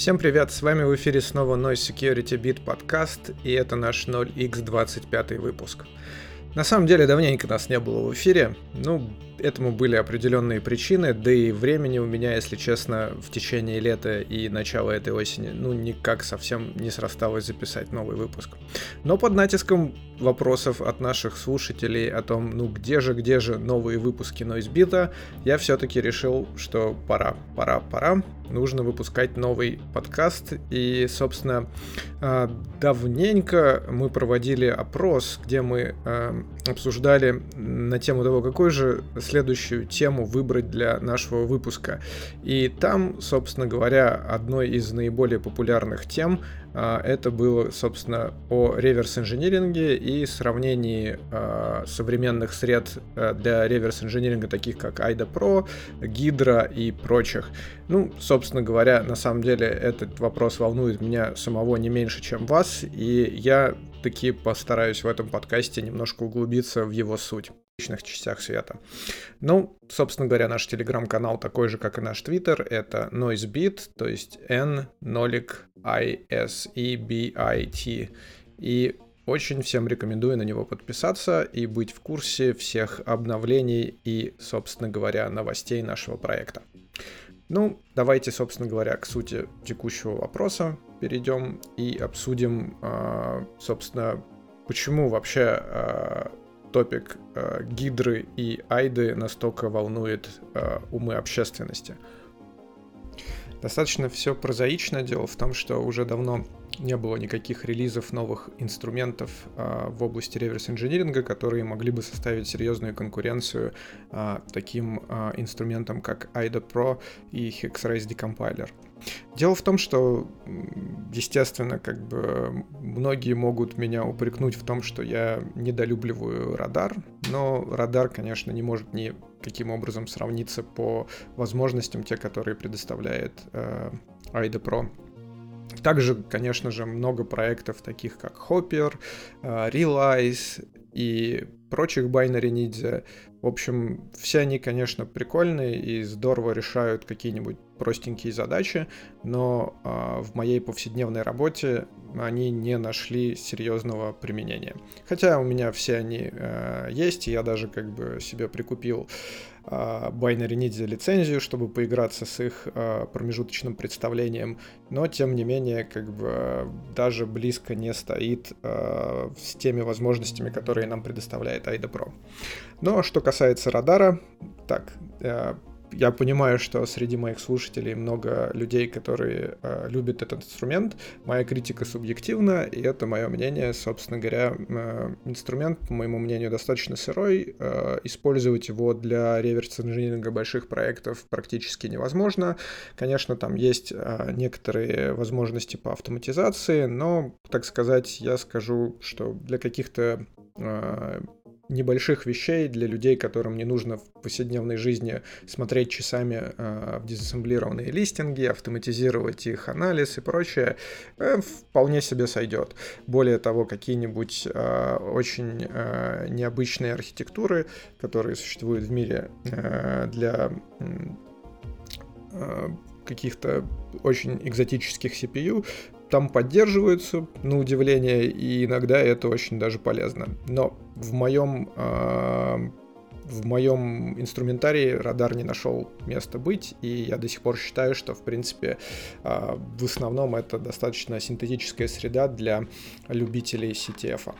Всем привет, с вами в эфире снова Noise Security Beat подкаст, и это наш 0x25 выпуск. На самом деле давненько нас не было в эфире, ну, этому были определенные причины, да и времени у меня, если честно, в течение лета и начала этой осени, ну, никак совсем не срасталось записать новый выпуск. Но под натиском вопросов от наших слушателей о том, ну, где же, где же новые выпуски Noisebit, я все-таки решил, что пора, пора, пора, нужно выпускать новый подкаст. И, собственно, а, давненько мы проводили опрос, где мы а, обсуждали на тему того, какой же следующую тему выбрать для нашего выпуска. И там, собственно говоря, одной из наиболее популярных тем а, это было, собственно, о реверс-инжиниринге и сравнении э, современных сред э, для реверс-инжиниринга, таких как AIDA Pro, Hydra и прочих. Ну, собственно говоря, на самом деле этот вопрос волнует меня самого не меньше, чем вас, и я таки постараюсь в этом подкасте немножко углубиться в его суть различных частях света. Ну, собственно говоря, наш телеграм-канал такой же, как и наш твиттер, это NoiseBit, то есть N, нолик, I, S, E, B, I, T. И очень всем рекомендую на него подписаться и быть в курсе всех обновлений и, собственно говоря, новостей нашего проекта. Ну, давайте, собственно говоря, к сути текущего вопроса перейдем и обсудим, а, собственно, почему вообще а, топик э, Гидры и Айды настолько волнует э, умы общественности. Достаточно все прозаично. Дело в том, что уже давно не было никаких релизов новых инструментов а, в области реверс-инжиниринга, которые могли бы составить серьезную конкуренцию а, таким а, инструментам, как IDA Pro и Hexrace Decompiler. Дело в том, что, естественно, как бы многие могут меня упрекнуть в том, что я недолюбливаю радар, но радар, конечно, не может ни каким образом сравниться по возможностям те, которые предоставляет э, AIDA Pro. Также, конечно же, много проектов, таких как Hopper, э, Realize и прочих Binary Ninja. В общем, все они, конечно, прикольные и здорово решают какие-нибудь простенькие задачи, но э, в моей повседневной работе они не нашли серьезного применения. Хотя у меня все они э, есть, и я даже как бы себе прикупил э, Binary Ninja лицензию, чтобы поиграться с их э, промежуточным представлением, но тем не менее как бы даже близко не стоит э, с теми возможностями, которые нам предоставляет AIDA Pro. Но что касается радара, так, э, я понимаю, что среди моих слушателей много людей, которые э, любят этот инструмент. Моя критика субъективна, и это мое мнение. Собственно говоря, э, инструмент, по моему мнению, достаточно сырой. Э, использовать его для реверс-инжиниринга больших проектов практически невозможно. Конечно, там есть э, некоторые возможности по автоматизации, но, так сказать, я скажу, что для каких-то э, небольших вещей для людей, которым не нужно в повседневной жизни смотреть часами э, в дезассемблированные листинги, автоматизировать их анализ и прочее, э, вполне себе сойдет. Более того, какие-нибудь э, очень э, необычные архитектуры, которые существуют в мире э, для э, каких-то очень экзотических CPU, там поддерживаются, на удивление, и иногда это очень даже полезно. Но в моем э, в моем инструментарии радар не нашел места быть, и я до сих пор считаю, что, в принципе, э, в основном это достаточно синтетическая среда для любителей CTF.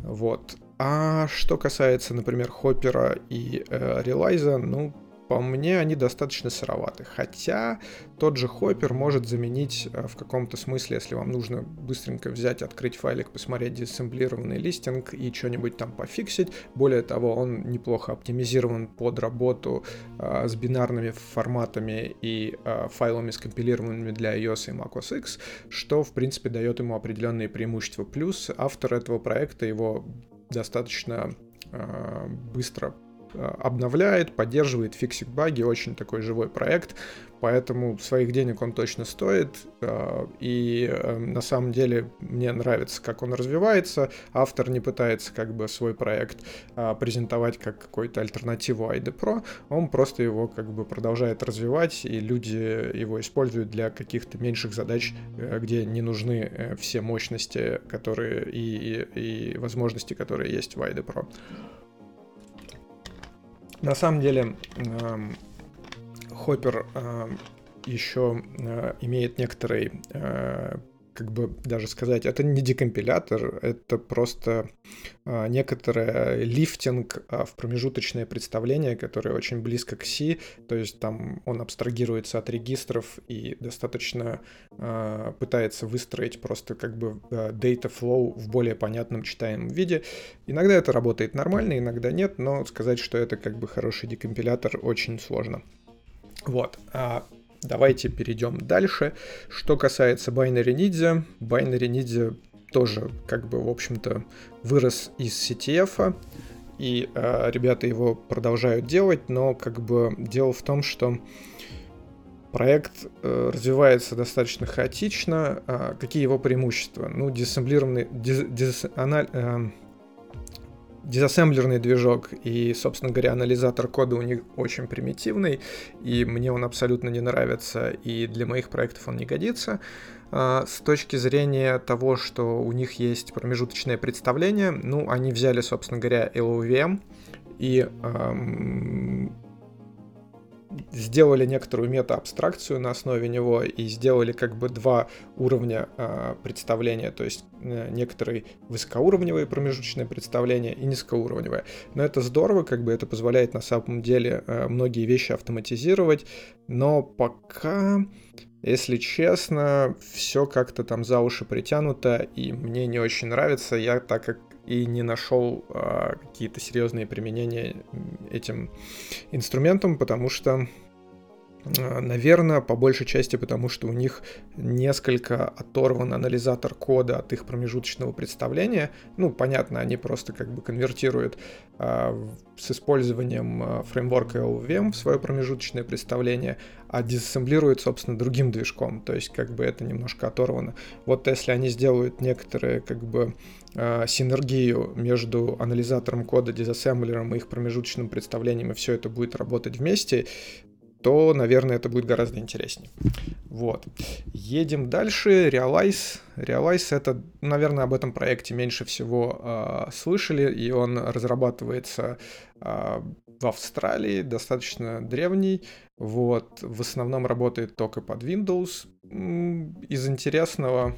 Вот. А что касается, например, Хоппера и э, Релайза, ну, по мне, они достаточно сыроваты. Хотя тот же Хоппер может заменить э, в каком-то смысле, если вам нужно быстренько взять, открыть файлик, посмотреть диссемблированный листинг и что-нибудь там пофиксить. Более того, он неплохо оптимизирован под работу э, с бинарными форматами и э, файлами, скомпилированными для iOS и macOS X, что, в принципе, дает ему определенные преимущества. Плюс автор этого проекта его достаточно э, быстро обновляет, поддерживает, фиксит баги, очень такой живой проект, поэтому своих денег он точно стоит, э, и э, на самом деле мне нравится, как он развивается, автор не пытается как бы свой проект э, презентовать как какую-то альтернативу ID Pro, он просто его как бы продолжает развивать, и люди его используют для каких-то меньших задач, где не нужны все мощности, которые и, и, и возможности, которые есть в ID Pro. На самом деле, Хоппер э, еще э, имеет некоторый, э, как бы даже сказать, это не декомпилятор, это просто э, некоторое лифтинг э, в промежуточное представление, которое очень близко к C, то есть там он абстрагируется от регистров и достаточно э, пытается выстроить просто как бы э, data flow в более понятном читаемом виде. Иногда это работает нормально, иногда нет, но сказать, что это как бы хороший декомпилятор, очень сложно. Вот. Давайте перейдем дальше. Что касается Binary Ninja, Binary Ninja тоже, как бы, в общем-то, вырос из CTF, и э, ребята его продолжают делать, но, как бы, дело в том, что проект э, развивается достаточно хаотично. Э, какие его преимущества? Ну, диссемблированный... Диз, диз, анал, э, дизассемблерный движок и, собственно говоря, анализатор кода у них очень примитивный, и мне он абсолютно не нравится, и для моих проектов он не годится. А, с точки зрения того, что у них есть промежуточное представление, ну, они взяли, собственно говоря, LOVM и эм, сделали некоторую мета-абстракцию на основе него и сделали как бы два уровня э, представления, то есть э, некоторые высокоуровневые промежуточные представления и низкоуровневые. Но это здорово, как бы это позволяет на самом деле э, многие вещи автоматизировать, но пока, если честно, все как-то там за уши притянуто, и мне не очень нравится. Я так как и не нашел а, какие-то серьезные применения этим инструментам, потому что Наверное, по большей части потому, что у них несколько оторван анализатор кода от их промежуточного представления. Ну, понятно, они просто как бы конвертируют а, с использованием а, фреймворка LVM в свое промежуточное представление, а диссемблируют, собственно, другим движком. То есть, как бы это немножко оторвано. Вот если они сделают некоторые, как бы, а, синергию между анализатором кода, дизассемблером и их промежуточным представлением, и все это будет работать вместе, то, наверное, это будет гораздо интереснее. Вот. Едем дальше. Realize. Realize это, наверное, об этом проекте меньше всего э, слышали, и он разрабатывается э, в Австралии, достаточно древний. Вот. В основном работает только под Windows. Из интересного...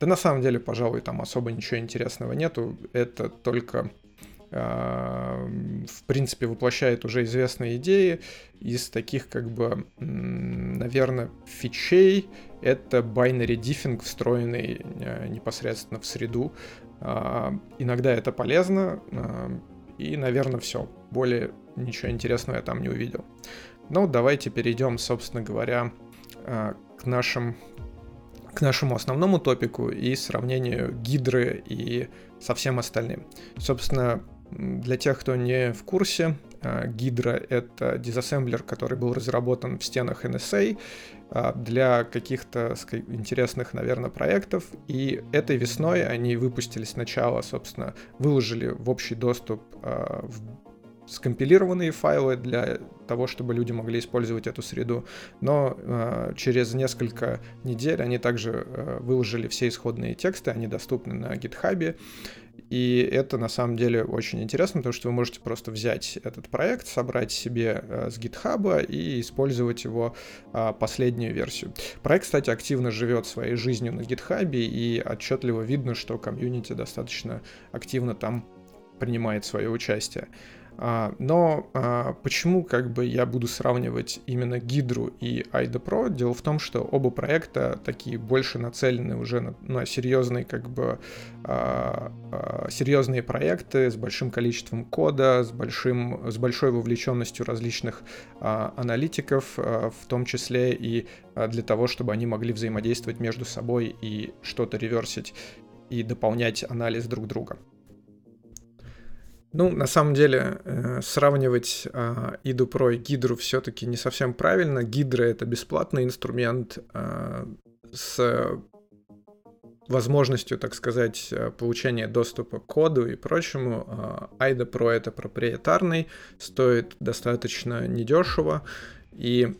Да на самом деле, пожалуй, там особо ничего интересного нету. Это только в принципе, воплощает уже известные идеи. Из таких, как бы, наверное, фичей это binary diffing, встроенный э, непосредственно в среду. А, иногда это полезно, а, и, наверное, все. Более ничего интересного я там не увидел. Но давайте перейдем, собственно говоря, а, к нашим к нашему основному топику и сравнению гидры и со всем остальным. Собственно, для тех, кто не в курсе, Гидра — это дизассемблер, который был разработан в стенах NSA а, для каких-то интересных, наверное, проектов. И этой весной они выпустили сначала, собственно, выложили в общий доступ а, скомпилированные файлы для того, чтобы люди могли использовать эту среду. Но э, через несколько недель они также э, выложили все исходные тексты, они доступны на GitHub. И это на самом деле очень интересно, потому что вы можете просто взять этот проект, собрать себе э, с GitHub и использовать его э, последнюю версию. Проект, кстати, активно живет своей жизнью на GitHub, и отчетливо видно, что комьюнити достаточно активно там принимает свое участие. А, но а, почему как бы я буду сравнивать именно Гидру и Айда Pro? Дело в том, что оба проекта такие больше нацелены уже на, на серьезные как бы а, серьезные проекты с большим количеством кода, с большим с большой вовлеченностью различных аналитиков, в том числе и для того, чтобы они могли взаимодействовать между собой и что-то реверсить и дополнять анализ друг друга. Ну, на самом деле, э, сравнивать э, Иду Pro и Гидру все-таки не совсем правильно. Гидра — это бесплатный инструмент э, с возможностью, так сказать, э, получения доступа к коду и прочему. Айда Pro — это проприетарный, стоит достаточно недешево и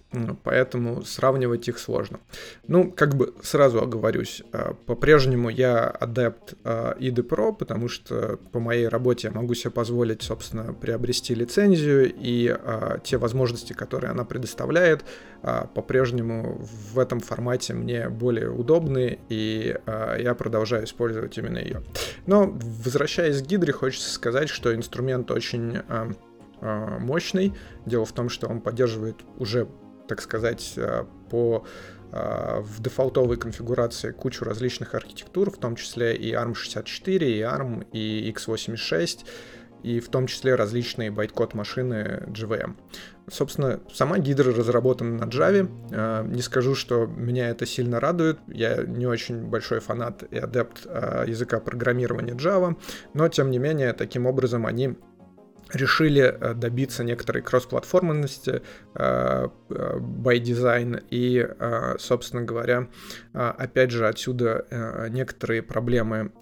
поэтому сравнивать их сложно. Ну, как бы сразу оговорюсь, а, по-прежнему я адепт IDE а, Pro, потому что по моей работе я могу себе позволить, собственно, приобрести лицензию, и а, те возможности, которые она предоставляет, по-прежнему в этом формате мне более удобны, и я продолжаю использовать именно ее. Но, возвращаясь к Гидре, хочется сказать, что инструмент очень а, мощный. Дело в том, что он поддерживает уже, так сказать, а, по а, в дефолтовой конфигурации кучу различных архитектур, в том числе и ARM64, и ARM, и x86, и в том числе различные байткод машины JVM. Собственно, сама Гидра разработана на Java. Не скажу, что меня это сильно радует. Я не очень большой фанат и адепт языка программирования Java, но тем не менее, таким образом они решили э, добиться некоторой кроссплатформенности э, э, by design и, собственно говоря, опять же отсюда некоторые проблемы,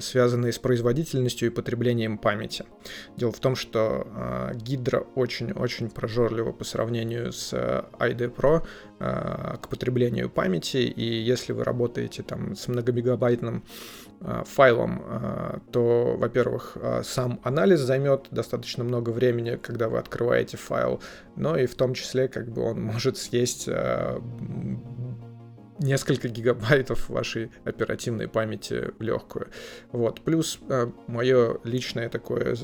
связанные с производительностью и потреблением памяти. Дело в том, что Hydra очень-очень прожорлива по сравнению с IDE Pro к потреблению памяти, и если вы работаете там с многомегабайтным Э, файлом, э, то, во-первых, э, сам анализ займет достаточно много времени, когда вы открываете файл, но и в том числе как бы он может съесть несколько гигабайтов вашей оперативной памяти в легкую. Вот. Плюс мое личное такое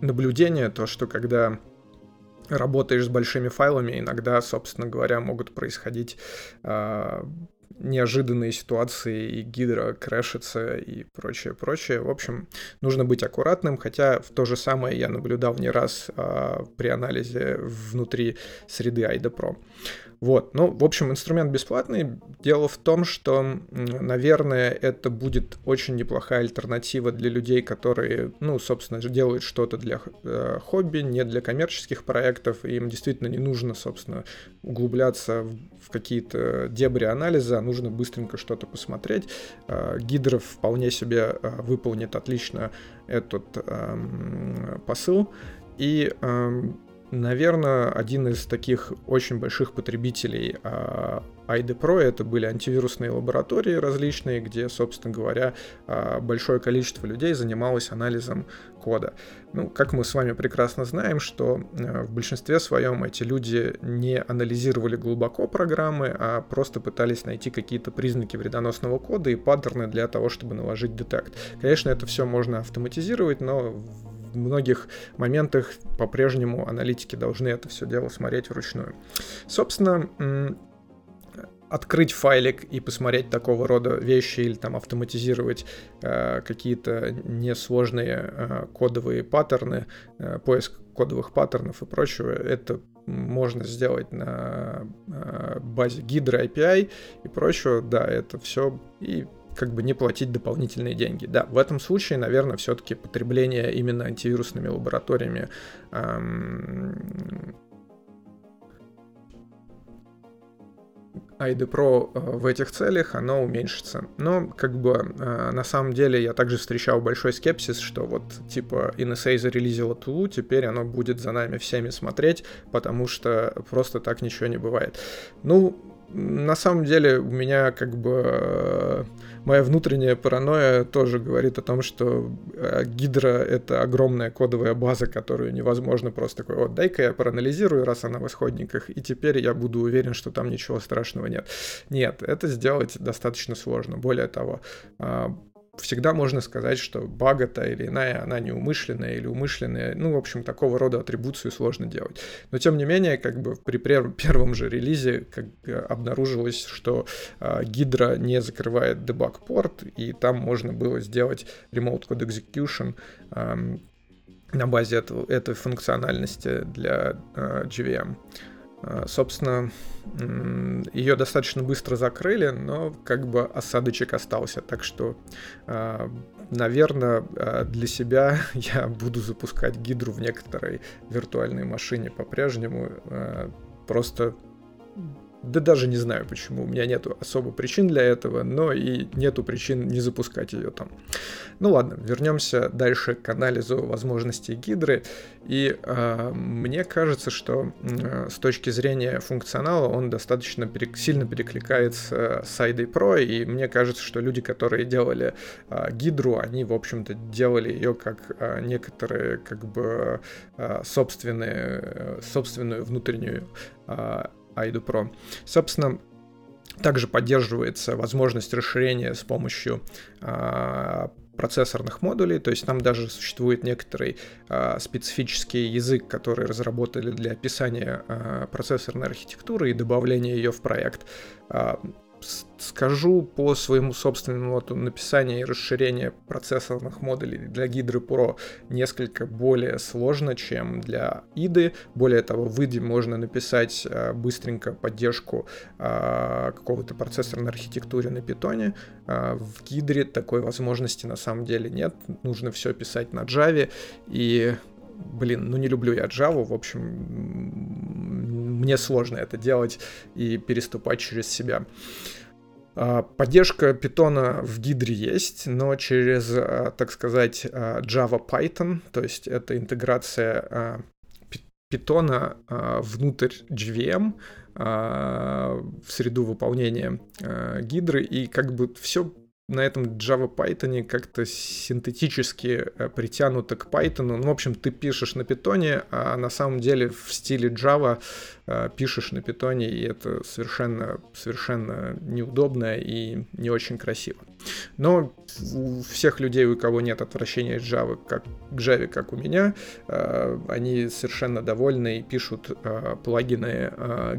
наблюдение, то, что когда работаешь с большими файлами, иногда, собственно говоря, могут происходить неожиданные ситуации, и гидро крэшится и прочее, прочее. В общем, нужно быть аккуратным, хотя в то же самое я наблюдал не раз а, при анализе внутри среды AIDA Pro. Вот, ну, в общем, инструмент бесплатный. Дело в том, что, наверное, это будет очень неплохая альтернатива для людей, которые, ну, собственно, делают что-то для э, хобби, не для коммерческих проектов, им действительно не нужно, собственно, углубляться в, в какие-то дебри анализа, а нужно быстренько что-то посмотреть. Э, Гидров вполне себе э, выполнит отлично этот э, посыл. И э, Наверное, один из таких очень больших потребителей а, IDE Pro это были антивирусные лаборатории различные, где, собственно говоря, а, большое количество людей занималось анализом кода. Ну, как мы с вами прекрасно знаем, что а, в большинстве своем эти люди не анализировали глубоко программы, а просто пытались найти какие-то признаки вредоносного кода и паттерны для того, чтобы наложить детект. Конечно, это все можно автоматизировать, но в многих моментах по-прежнему аналитики должны это все дело смотреть вручную. Собственно, открыть файлик и посмотреть такого рода вещи или там автоматизировать э, какие-то несложные э, кодовые паттерны, э, поиск кодовых паттернов и прочего, это можно сделать на э, базе Hydra API и прочего, да, это все и как бы не платить дополнительные деньги. Да, в этом случае, наверное, все-таки потребление именно антивирусными лабораториями эм, ID Pro э, в этих целях, оно уменьшится. Но, как бы, э, на самом деле, я также встречал большой скепсис, что вот, типа, NSA зарелизила Тулу, теперь оно будет за нами всеми смотреть, потому что просто так ничего не бывает. Ну, на самом деле, у меня, как бы, э, моя внутренняя паранойя тоже говорит о том, что э, Гидра — это огромная кодовая база, которую невозможно просто такой, вот, дай-ка я проанализирую, раз она в исходниках, и теперь я буду уверен, что там ничего страшного нет. Нет, это сделать достаточно сложно. Более того, а, всегда можно сказать, что бага та или иная, она неумышленная или умышленная. Ну, в общем, такого рода атрибуцию сложно делать. Но, тем не менее, как бы при первом же релизе как обнаружилось, что э, Gidra не закрывает debug порт, и там можно было сделать remote code execution на базе этого, этой функциональности для э, GVM. Э, собственно, ее достаточно быстро закрыли, но как бы осадочек остался. Так что, э, наверное, э, для себя я буду запускать гидру в некоторой виртуальной машине по-прежнему. Просто да даже не знаю почему. У меня нету особо причин для этого, но и нету причин не запускать ее там. Ну ладно, вернемся дальше к анализу возможностей гидры. И э, мне кажется, что э, с точки зрения функционала он достаточно перек- сильно перекликается с ID Pro. И мне кажется, что люди, которые делали э, гидру, они, в общем-то, делали ее как э, некоторые, как бы, э, собственные, э, собственную внутреннюю э, Aido Pro. Собственно, также поддерживается возможность расширения с помощью э, процессорных модулей, то есть там даже существует некоторый э, специфический язык, который разработали для описания э, процессорной архитектуры и добавления ее в проект скажу по своему собственному вот написанию и расширению процессорных модулей для Гидры Pro несколько более сложно, чем для IDE. Более того, в IDE можно написать э, быстренько поддержку э, какого-то процессорной архитектуры на питоне. Э, в Гидре такой возможности на самом деле нет. Нужно все писать на Java. И блин, ну не люблю я Java, в общем, мне сложно это делать и переступать через себя. А, поддержка питона в гидре есть, но через, а, так сказать, а, Java Python, то есть это интеграция питона внутрь JVM в среду выполнения гидры, и как бы все на этом Java Python как-то синтетически э, притянуто к Python. Ну, в общем, ты пишешь на Python, а на самом деле в стиле Java пишешь на Python, и это совершенно, совершенно неудобно и не очень красиво. Но у всех людей, у кого нет отвращения к Java, как, к Java, как у меня, э, они совершенно довольны и пишут плагины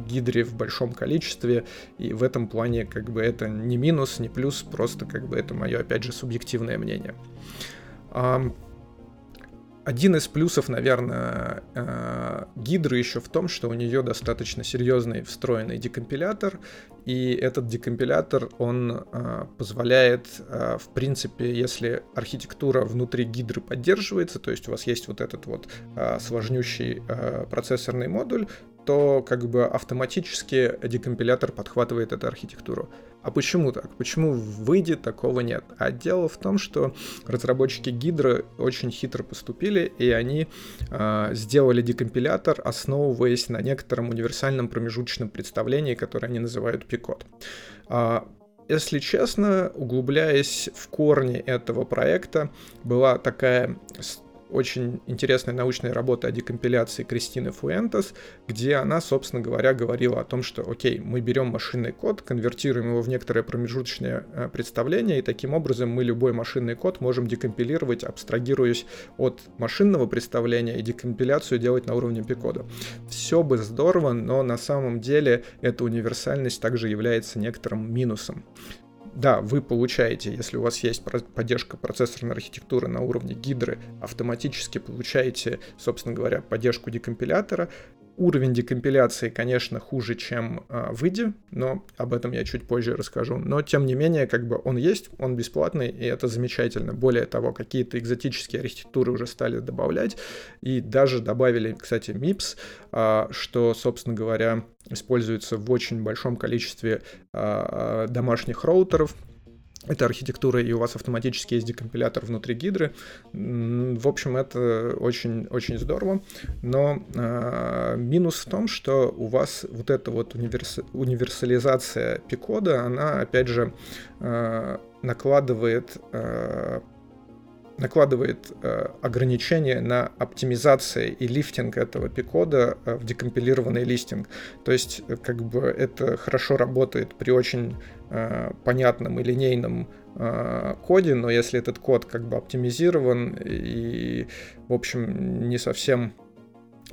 Гидре в большом количестве, и в этом плане как бы это не минус, не плюс, просто как бы это мое, опять же, субъективное мнение. Один из плюсов, наверное, э, гидры еще в том, что у нее достаточно серьезный встроенный декомпилятор, и этот декомпилятор, он э, позволяет, э, в принципе, если архитектура внутри гидры поддерживается, то есть у вас есть вот этот вот сложнющий процессорный модуль, то как бы автоматически декомпилятор подхватывает эту архитектуру. А почему так? Почему в выйде такого нет? А дело в том, что разработчики Гидра очень хитро поступили, и они э, сделали декомпилятор, основываясь на некотором универсальном промежуточном представлении, которое они называют Picot. Э, если честно, углубляясь в корни этого проекта, была такая очень интересная научная работа о декомпиляции Кристины Фуэнтес, где она, собственно говоря, говорила о том, что, окей, мы берем машинный код, конвертируем его в некоторое промежуточное э, представление, и таким образом мы любой машинный код можем декомпилировать, абстрагируясь от машинного представления и декомпиляцию делать на уровне пикода. Все бы здорово, но на самом деле эта универсальность также является некоторым минусом да, вы получаете, если у вас есть поддержка процессорной архитектуры на уровне гидры, автоматически получаете, собственно говоря, поддержку декомпилятора, Уровень декомпиляции, конечно, хуже, чем э, в IDE, но об этом я чуть позже расскажу. Но, тем не менее, как бы он есть, он бесплатный, и это замечательно. Более того, какие-то экзотические архитектуры уже стали добавлять, и даже добавили, кстати, MIPS, э, что, собственно говоря, используется в очень большом количестве э, домашних роутеров, это архитектура, и у вас автоматически есть декомпилятор внутри гидры. В общем, это очень, очень здорово. Но э, минус в том, что у вас вот эта вот универс... универсализация пикода, она, опять же, э, накладывает э, накладывает э, ограничения на оптимизацию и лифтинг этого пикода э, в декомпилированный листинг. То есть, э, как бы это хорошо работает при очень э, понятном и линейном э, коде, но если этот код как бы оптимизирован и, в общем, не совсем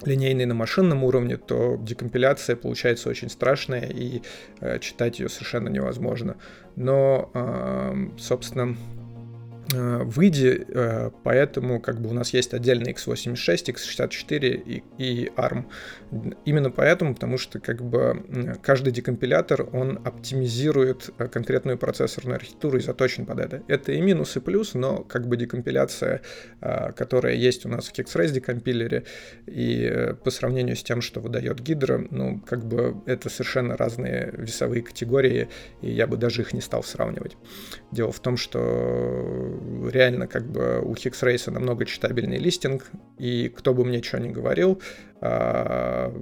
линейный на машинном уровне, то декомпиляция получается очень страшная и э, читать ее совершенно невозможно. Но, э, собственно, Э, выйди, э, поэтому как бы у нас есть отдельный x86, x64 и, и ARM. Именно поэтому, потому что как бы каждый декомпилятор, он оптимизирует э, конкретную процессорную архитектуру и заточен под это. Это и минус, и плюс, но как бы декомпиляция, которая есть у нас в Kexpress декомпилере, и по сравнению с тем, что выдает Hydra, ну, как бы это совершенно разные весовые категории, и я бы даже их не стал сравнивать. Дело в том, что реально как бы у Hexrace намного читабельнее листинг, и кто бы мне что ни говорил, а,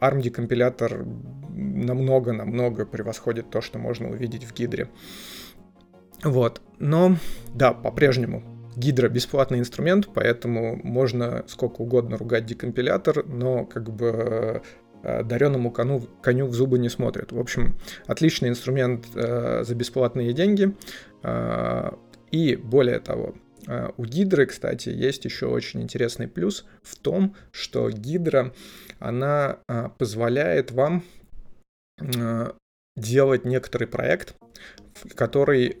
ARM компилятор намного-намного превосходит то, что можно увидеть в Гидре. Вот, но да, по-прежнему Гидра бесплатный инструмент, поэтому можно сколько угодно ругать декомпилятор, но как бы а, дареному коню, коню в зубы не смотрят. В общем, отличный инструмент э, за бесплатные деньги. Э, и более того, э, у Гидры, кстати, есть еще очень интересный плюс в том, что Гидра, она э, позволяет вам э, делать некоторый проект, который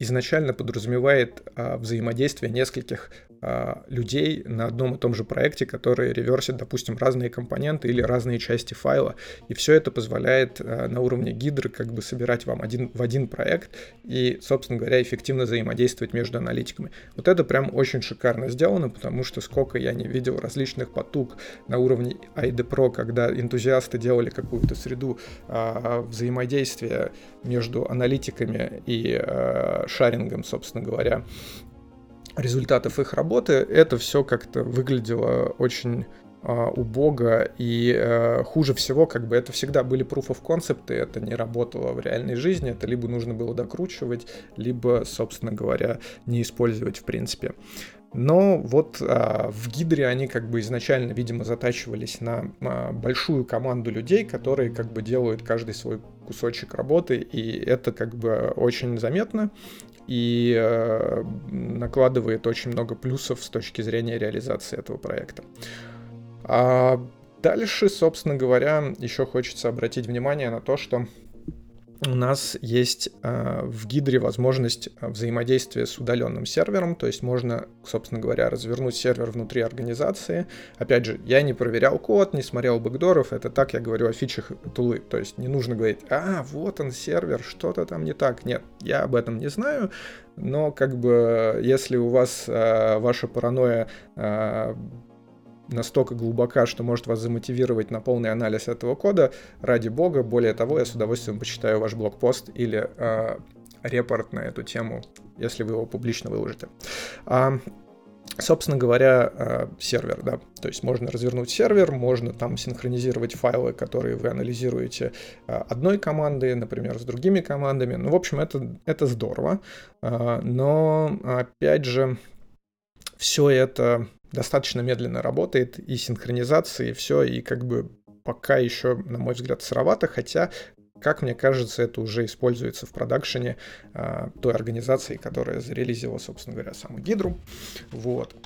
изначально подразумевает взаимодействие нескольких а, людей на одном и том же проекте, которые реверсят, допустим, разные компоненты или разные части файла. И все это позволяет а, на уровне гидры как бы собирать вам один, в один проект и, собственно говоря, эффективно взаимодействовать между аналитиками. Вот это прям очень шикарно сделано, потому что сколько я не видел различных потуг на уровне ID Pro, когда энтузиасты делали какую-то среду а, взаимодействия между аналитиками и а, шарингом, собственно говоря, результатов их работы, это все как-то выглядело очень э, убого и э, хуже всего, как бы это всегда были proof of concept, и это не работало в реальной жизни, это либо нужно было докручивать, либо, собственно говоря, не использовать в принципе. Но вот а, в Гидре они как бы изначально, видимо, затачивались на а, большую команду людей, которые как бы делают каждый свой кусочек работы, и это как бы очень заметно и э, накладывает очень много плюсов с точки зрения реализации этого проекта. А дальше, собственно говоря, еще хочется обратить внимание на то, что у нас есть э, в Гидре возможность взаимодействия с удаленным сервером, то есть можно, собственно говоря, развернуть сервер внутри организации. Опять же, я не проверял код, не смотрел бэкдоров, это так я говорю о фичах тулы, то есть не нужно говорить, а, вот он сервер, что-то там не так. Нет, я об этом не знаю, но как бы если у вас э, ваша паранойя э, настолько глубока, что может вас замотивировать на полный анализ этого кода, ради бога, более того, я с удовольствием почитаю ваш блокпост или э, репорт на эту тему, если вы его публично выложите. А, собственно говоря, э, сервер, да, то есть можно развернуть сервер, можно там синхронизировать файлы, которые вы анализируете э, одной командой, например, с другими командами. Ну, в общем, это, это здорово, э, но, опять же, все это достаточно медленно работает, и синхронизация, и все, и как бы пока еще, на мой взгляд, сыровато, хотя как мне кажется, это уже используется в продакшене э, той организации, которая зарелизила, собственно говоря, саму Гидру. Вот.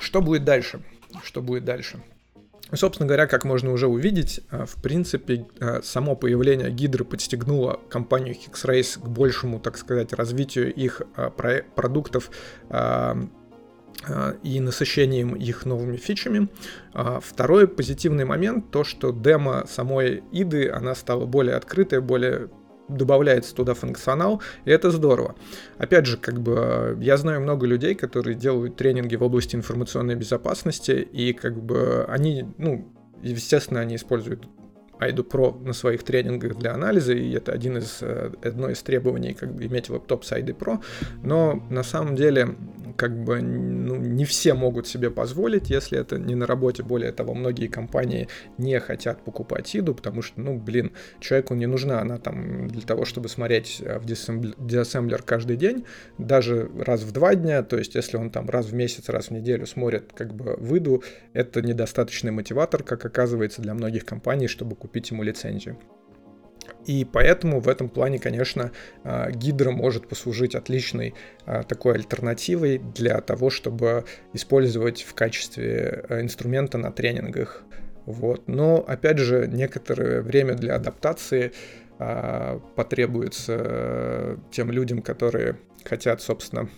Что будет дальше? Что будет дальше? Собственно говоря, как можно уже увидеть, э, в принципе, э, само появление Гидры подстегнуло компанию Hexrace к большему, так сказать, развитию их э, продуктов и насыщением их новыми фичами. Второй позитивный момент, то, что демо самой Иды, она стала более открытой, более добавляется туда функционал, и это здорово. Опять же, как бы я знаю много людей, которые делают тренинги в области информационной безопасности, и как бы они, ну, естественно, они используют IDO Pro на своих тренингах для анализа, и это один из, э, одно из требований, как бы иметь лэптоп с ID Pro, но на самом деле как бы ну, не все могут себе позволить, если это не на работе. Более того, многие компании не хотят покупать иду, потому что, ну, блин, человеку не нужна она там для того, чтобы смотреть э, в диассемблер каждый день, даже раз в два дня, то есть если он там раз в месяц, раз в неделю смотрит как бы в иду, это недостаточный мотиватор, как оказывается, для многих компаний, чтобы купить ему лицензию. И поэтому в этом плане, конечно, а, Гидра может послужить отличной а, такой альтернативой для того, чтобы использовать в качестве а, инструмента на тренингах. Вот. Но, опять же, некоторое время для адаптации а, потребуется тем людям, которые хотят, собственно,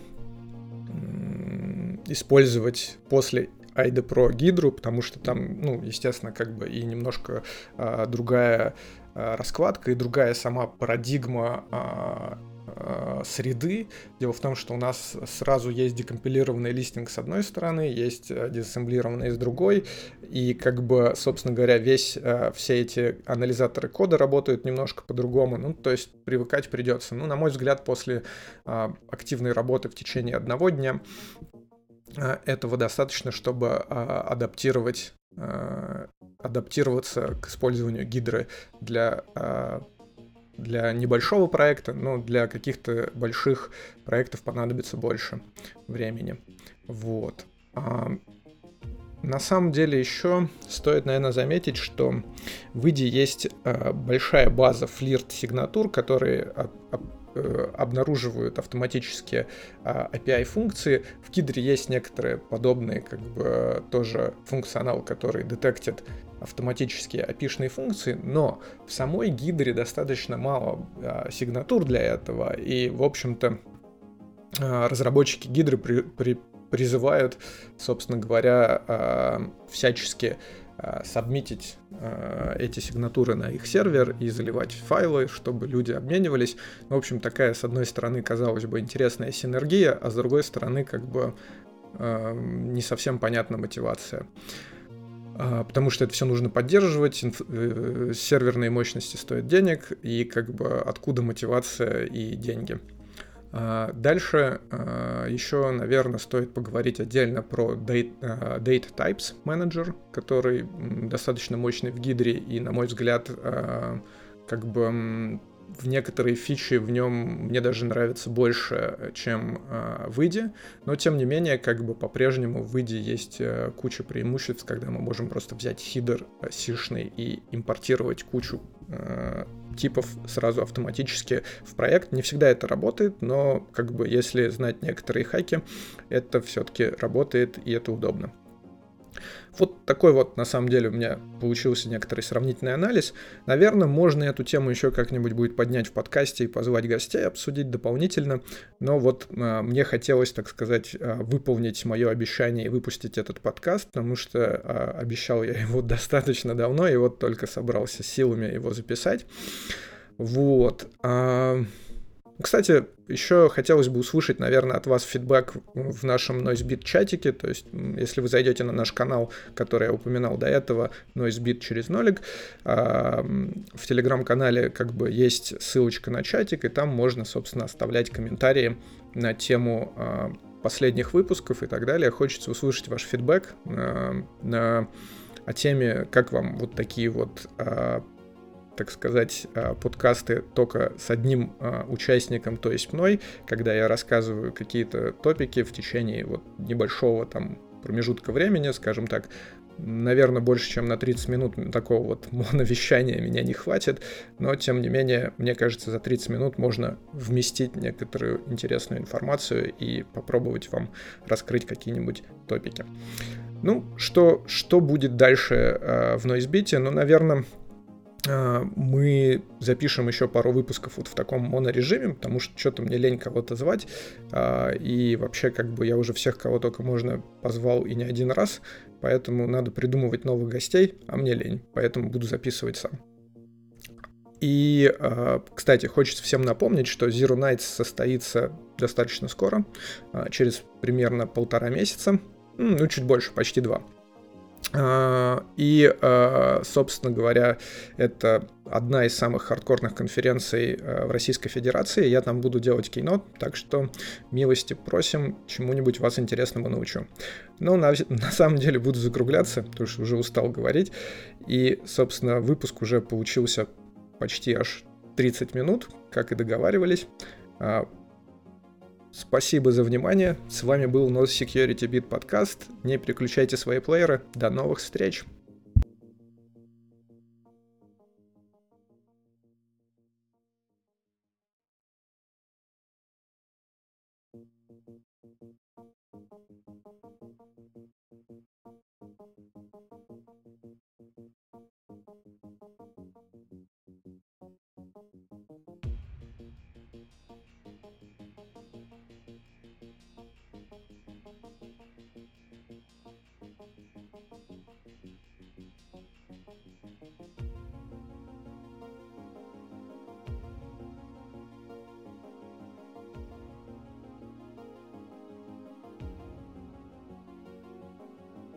использовать после IDE Pro гидру, потому что там, ну, естественно, как бы и немножко а, другая раскладка и другая сама парадигма а, а, среды. Дело в том, что у нас сразу есть декомпилированный листинг с одной стороны, есть э, дезассемблированный с другой, и как бы, собственно говоря, весь, э, все эти анализаторы кода работают немножко по-другому, ну, то есть привыкать придется. Ну, на мой взгляд, после а, активной работы в течение одного дня этого достаточно, чтобы адаптировать адаптироваться к использованию гидры для для небольшого проекта, но для каких-то больших проектов понадобится больше времени. Вот. А, на самом деле еще стоит, наверное, заметить, что в IDE есть а, большая база флирт-сигнатур, которые э, обнаруживают автоматически а, API-функции. В Кидре есть некоторые подобные, как бы, тоже функционал, который детектит автоматические api функции, но в самой гидре достаточно мало а, сигнатур для этого, и, в общем-то, а, разработчики гидры при, при, призывают, собственно говоря, всячески сабмитить а, эти сигнатуры на их сервер и заливать файлы, чтобы люди обменивались. В общем, такая, с одной стороны, казалось бы, интересная синергия, а с другой стороны, как бы а, не совсем понятна мотивация. А, потому что это все нужно поддерживать, инф- э, серверные мощности стоят денег, и как бы откуда мотивация и деньги. А, дальше а, еще, наверное, стоит поговорить отдельно про Date, date Types Manager, который достаточно мощный в гидре и, на мой взгляд, как бы в некоторые фичи в нем мне даже нравятся больше, чем э, в IDE, но тем не менее, как бы по-прежнему в IDE есть э, куча преимуществ, когда мы можем просто взять хидер э, сишный и импортировать кучу э, типов сразу автоматически в проект. Не всегда это работает, но как бы если знать некоторые хаки, это все-таки работает и это удобно. Вот такой вот, на самом деле, у меня получился некоторый сравнительный анализ. Наверное, можно эту тему еще как-нибудь будет поднять в подкасте и позвать гостей, обсудить дополнительно. Но вот э, мне хотелось, так сказать, э, выполнить мое обещание и выпустить этот подкаст, потому что э, обещал я его достаточно давно, и вот только собрался силами его записать. Вот. Э, кстати, еще хотелось бы услышать, наверное, от вас фидбэк в нашем NoiseBeat чатике, то есть если вы зайдете на наш канал, который я упоминал до этого, NoiseBeat через нолик, а, в телеграм-канале как бы есть ссылочка на чатик, и там можно, собственно, оставлять комментарии на тему а, последних выпусков и так далее. Хочется услышать ваш фидбэк а, на, о теме, как вам вот такие вот так сказать, а, подкасты только с одним а, участником, то есть мной, когда я рассказываю какие-то топики в течение вот небольшого там промежутка времени, скажем так, наверное, больше, чем на 30 минут такого вот моновещания меня не хватит, но, тем не менее, мне кажется, за 30 минут можно вместить некоторую интересную информацию и попробовать вам раскрыть какие-нибудь топики. Ну, что, что будет дальше э, в NoiseBeat? Ну, наверное, мы запишем еще пару выпусков вот в таком монорежиме, потому что что-то мне лень кого-то звать, а, и вообще как бы я уже всех, кого только можно, позвал и не один раз, поэтому надо придумывать новых гостей, а мне лень, поэтому буду записывать сам. И, а, кстати, хочется всем напомнить, что Zero Nights состоится достаточно скоро, через примерно полтора месяца, ну, чуть больше, почти два. А, и, а, собственно говоря, это одна из самых хардкорных конференций а, в Российской Федерации. Я там буду делать кино, так что милости просим, чему-нибудь вас интересному научу. Но на, на самом деле буду закругляться, потому что уже устал говорить. И, собственно, выпуск уже получился почти аж 30 минут, как и договаривались. Спасибо за внимание. С вами был Node Security Beat подкаст. Не переключайте свои плееры. До новых встреч.